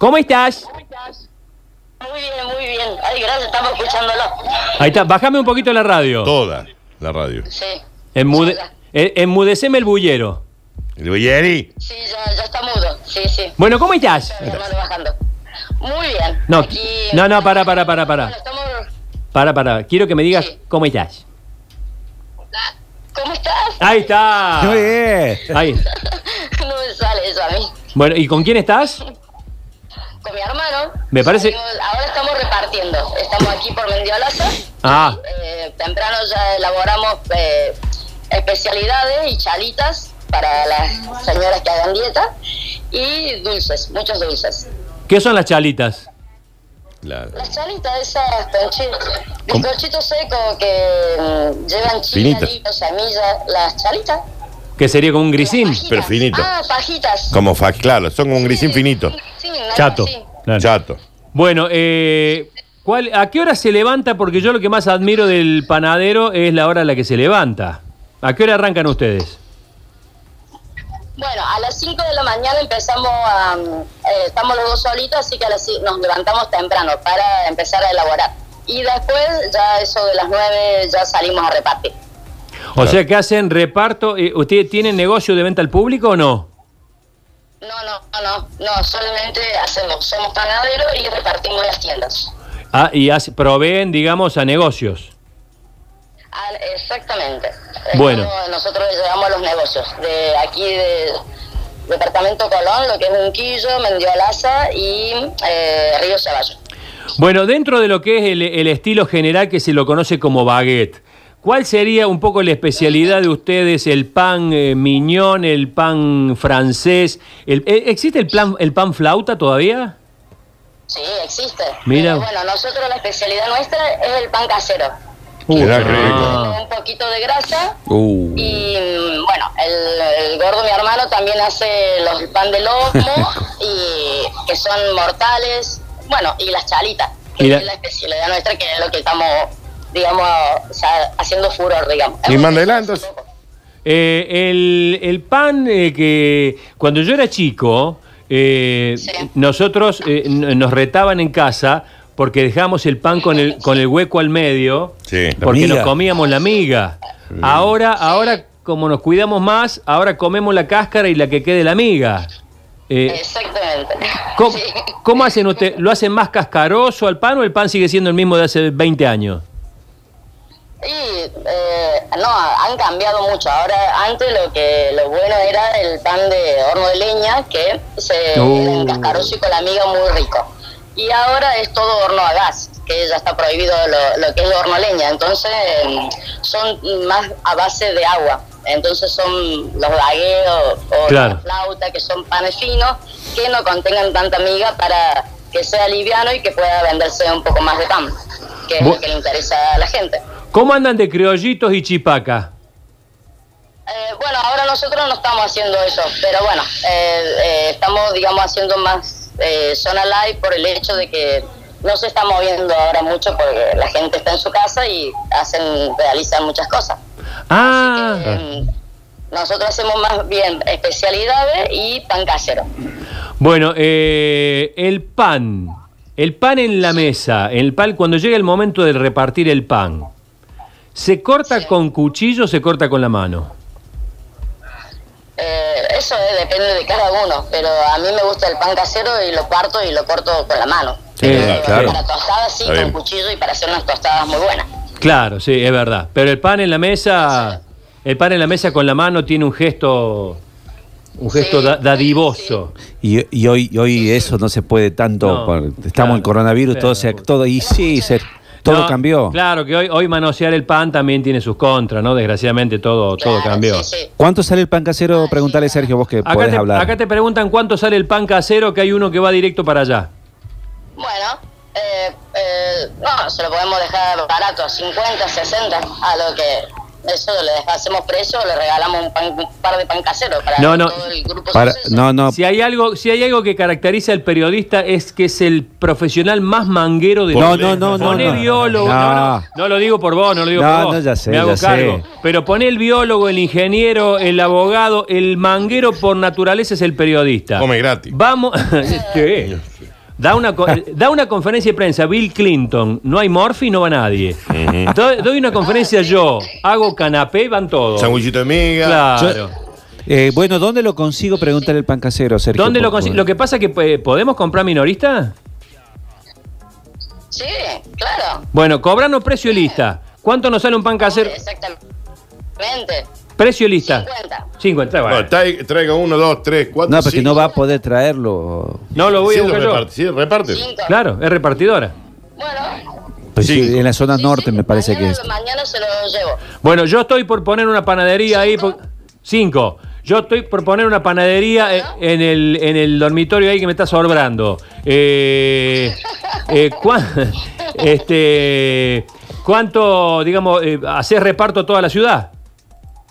¿Cómo estás? Muy bien, muy bien. Ay, gracias, estamos escuchándolo. Ahí está, bájame un poquito la radio. Toda la radio. Sí. Enmude- eh, enmudeceme el bullero. El Boyeri. Sí, ya, ya está mudo. Sí, sí. Bueno, ¿cómo estás? Bajando. Muy bien. No, Aquí- no, no, para, para, para, Bueno, para. estamos... Para, para. Quiero que me digas Sí. cómo estás. ¿Cómo estás? Ahí está. Muy bien. Ahí. No me sale eso a mí. Bueno, ¿y con quién estás? Con mi hermano. Me parece- Ahora estamos repartiendo. Estamos aquí por Mendiolaza. Ah, Eh, temprano ya elaboramos eh, especialidades y chalitas para las señoras que hagan dieta. Y dulces, muchos dulces. ¿qué son las chalitas? La- Las chalitas, esas conchitas, bizcochitos secos que mm, llevan chile, semillas, las chalitas. Que sería como un grisín. Fajitas. Pero finito. Ah, fajitas. Como fa claro, son como un grisín Sí, finito. Sí, Chato. Claro. Chato. Bueno, eh, ¿cuál, ¿a qué hora se levanta? Porque yo lo que más admiro del panadero es la hora a la que se levanta. ¿A qué hora arrancan ustedes? Bueno, a las 5 de la mañana empezamos a... eh, estamos los dos solitos, así que a las nos levantamos temprano para empezar a elaborar. Y después, ya eso de las 9, ya salimos a repartir. O Claro. sea que hacen reparto. eh, ¿Ustedes tienen negocio de venta al público o no? No, no, no, no, no, solamente hacemos, somos panaderos y repartimos las tiendas. Ah, y hace- proveen, digamos, a negocios. Ah, exactamente. Bueno. Nosotros llevamos los negocios de aquí de Departamento Colón, lo que es Unquillo, Mendiolaza y eh, Río Ceballos. Bueno, dentro de lo que es el, el estilo general que se lo conoce como baguette, ¿cuál sería un poco la especialidad de ustedes? ¿El pan eh, miñón, el pan francés? El- eh, ¿Existe el, plan, el pan flauta todavía? Sí, existe. Mira. Eh, bueno, nosotros la especialidad nuestra es el pan casero. Qué ah. Un poquito de grasa Uh. y mm, bueno, el, el gordo mi hermano también hace los pan de lomo y que son mortales, bueno, y las chalitas, que Y la- es la especialidad nuestra que es lo que estamos, digamos, o sea, haciendo furor, digamos. Y crecido entonces. Eh, el, el pan eh, que cuando yo era chico, eh, Sí. nosotros eh, nos retaban en casa porque dejamos el pan con el, con el hueco al medio, Sí. Porque nos comíamos la miga. Ahora, ahora como nos cuidamos más, ahora comemos la cáscara y la que quede la miga. Eh, Exactamente. ¿cómo, Sí. cómo hacen ustedes? ¿Lo hacen más cascaroso al pan o el pan sigue siendo el mismo de hace 20 años? Y eh, no, han cambiado mucho. Ahora, antes lo que lo bueno era el pan de horno de leña, que se Uh. cascaroso y con la miga muy rico. Y ahora es todo horno a gas, que ya está prohibido lo, lo que es horno a leña. Entonces, son más a base de agua. Entonces son los bagueos o Claro. la flauta, que son panes finos, que no contengan tanta miga para que sea liviano y que pueda venderse un poco más de pan, que es lo que le interesa a la gente. ¿Cómo andan de criollitos y chipaca? Eh, bueno, ahora nosotros no estamos haciendo eso, pero bueno, eh, eh, estamos, digamos, haciendo más zona live por el hecho de que no se está moviendo ahora mucho porque la gente está en su casa y hacen, realizan muchas cosas. Ah, Así que, eh, nosotros hacemos más bien especialidades y pan casero. Bueno, el pan, el pan en la mesa, el pan cuando llega el momento de repartir el pan, ¿se corta Sí. con cuchillo o se corta con la mano? Eh, eso eh, depende de cada uno, pero a mí me gusta el pan casero y lo parto y lo corto con la mano. Sí, Pero claro. Para tostadas sí, con cuchillo y para hacer unas tostadas muy buenas. Claro, sí, es verdad. Pero el pan en la mesa, el pan en la mesa con la mano tiene un gesto, un gesto Sí, dadivoso. Y, y hoy, y hoy eso no se puede tanto. No, por- estamos claro. en coronavirus, todo, se, todo y sí, se- todo No, cambió. Claro que hoy, hoy manosear el pan también tiene sus contras, ¿no? Desgraciadamente todo, todo cambió. sí, sí. ¿Cuánto sale el pan casero? Preguntale, Sergio, vos que Acá podés te, hablar. acá te preguntan cuánto sale el pan casero, que hay uno que va directo para allá. Bueno, eh, eh, no, se lo podemos dejar barato, 50, 60, a lo que eso le deja- hacemos precio, le regalamos un, pan- un par de pan casero para No, no. todo el grupo Para- no, no. Si hay algo, si hay algo que caracteriza al periodista es que es el profesional más manguero de No, no, no, no, Poné no. biólogo, no. No. No, no lo digo por vos, no lo digo No, por vos. no, ya sé, Me hago ya cargo. sé. Pero poné el biólogo, el ingeniero, el abogado, el manguero por naturaleza es el periodista. Come gratis. Vamos. ¿Qué? Da una, da una conferencia de prensa Bill Clinton, no hay morfi, no va nadie. doy, doy una conferencia yo, hago canapé, van todos. Sanguillito de miga. Claro. Eh, bueno, ¿dónde lo consigo? Pregúntale el pan casero, Sergio. ¿Dónde lo por consi- favor. Lo que pasa es que eh, podemos comprar minorista. Sí, claro. Bueno, cobrarnos precio lista. ¿Cuánto nos sale un pan casero? Exactamente. Precio lista. 50. 50, bueno. Bueno, trai- traiga uno, dos, tres, cuatro. No, porque cinco. no va a poder traerlo. No lo voy Sí, a lo buscar yo. reparte. Sí, reparte. Cinco. Claro, es repartidora. Bueno. Pues sí, en la zona sí, norte sí, me parece que mañana, es. Mañana se lo llevo. Bueno, yo estoy por poner una panadería ahí. ¿Cinco? por- Cinco. Yo estoy por poner una panadería eh, en el, en el dormitorio ahí que me está sobrando. Eh, eh, cuán- este, ¿Cuánto, digamos, eh, haces reparto toda la ciudad?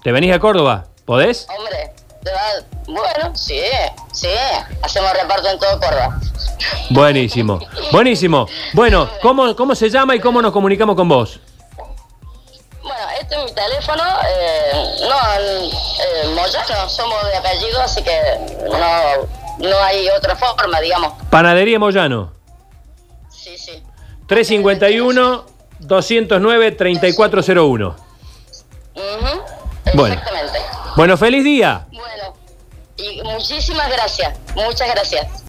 ¿Te venís a Córdoba? ¿Podés? Hombre, te va- bueno, sí, sí. Hacemos reparto en todo Córdoba. Buenísimo, buenísimo. Bueno, ¿cómo, ¿cómo se llama y cómo nos comunicamos con vos? Bueno, este es mi teléfono. Eh, no, eh, Moyano, somos de apellido, así que no, no hay otra forma, digamos. Panadería Moyano. Sí, sí. 351-209-3401. Ujú, Bueno. Exactamente. Bueno, feliz día. Bueno, y muchísimas gracias. Muchas gracias.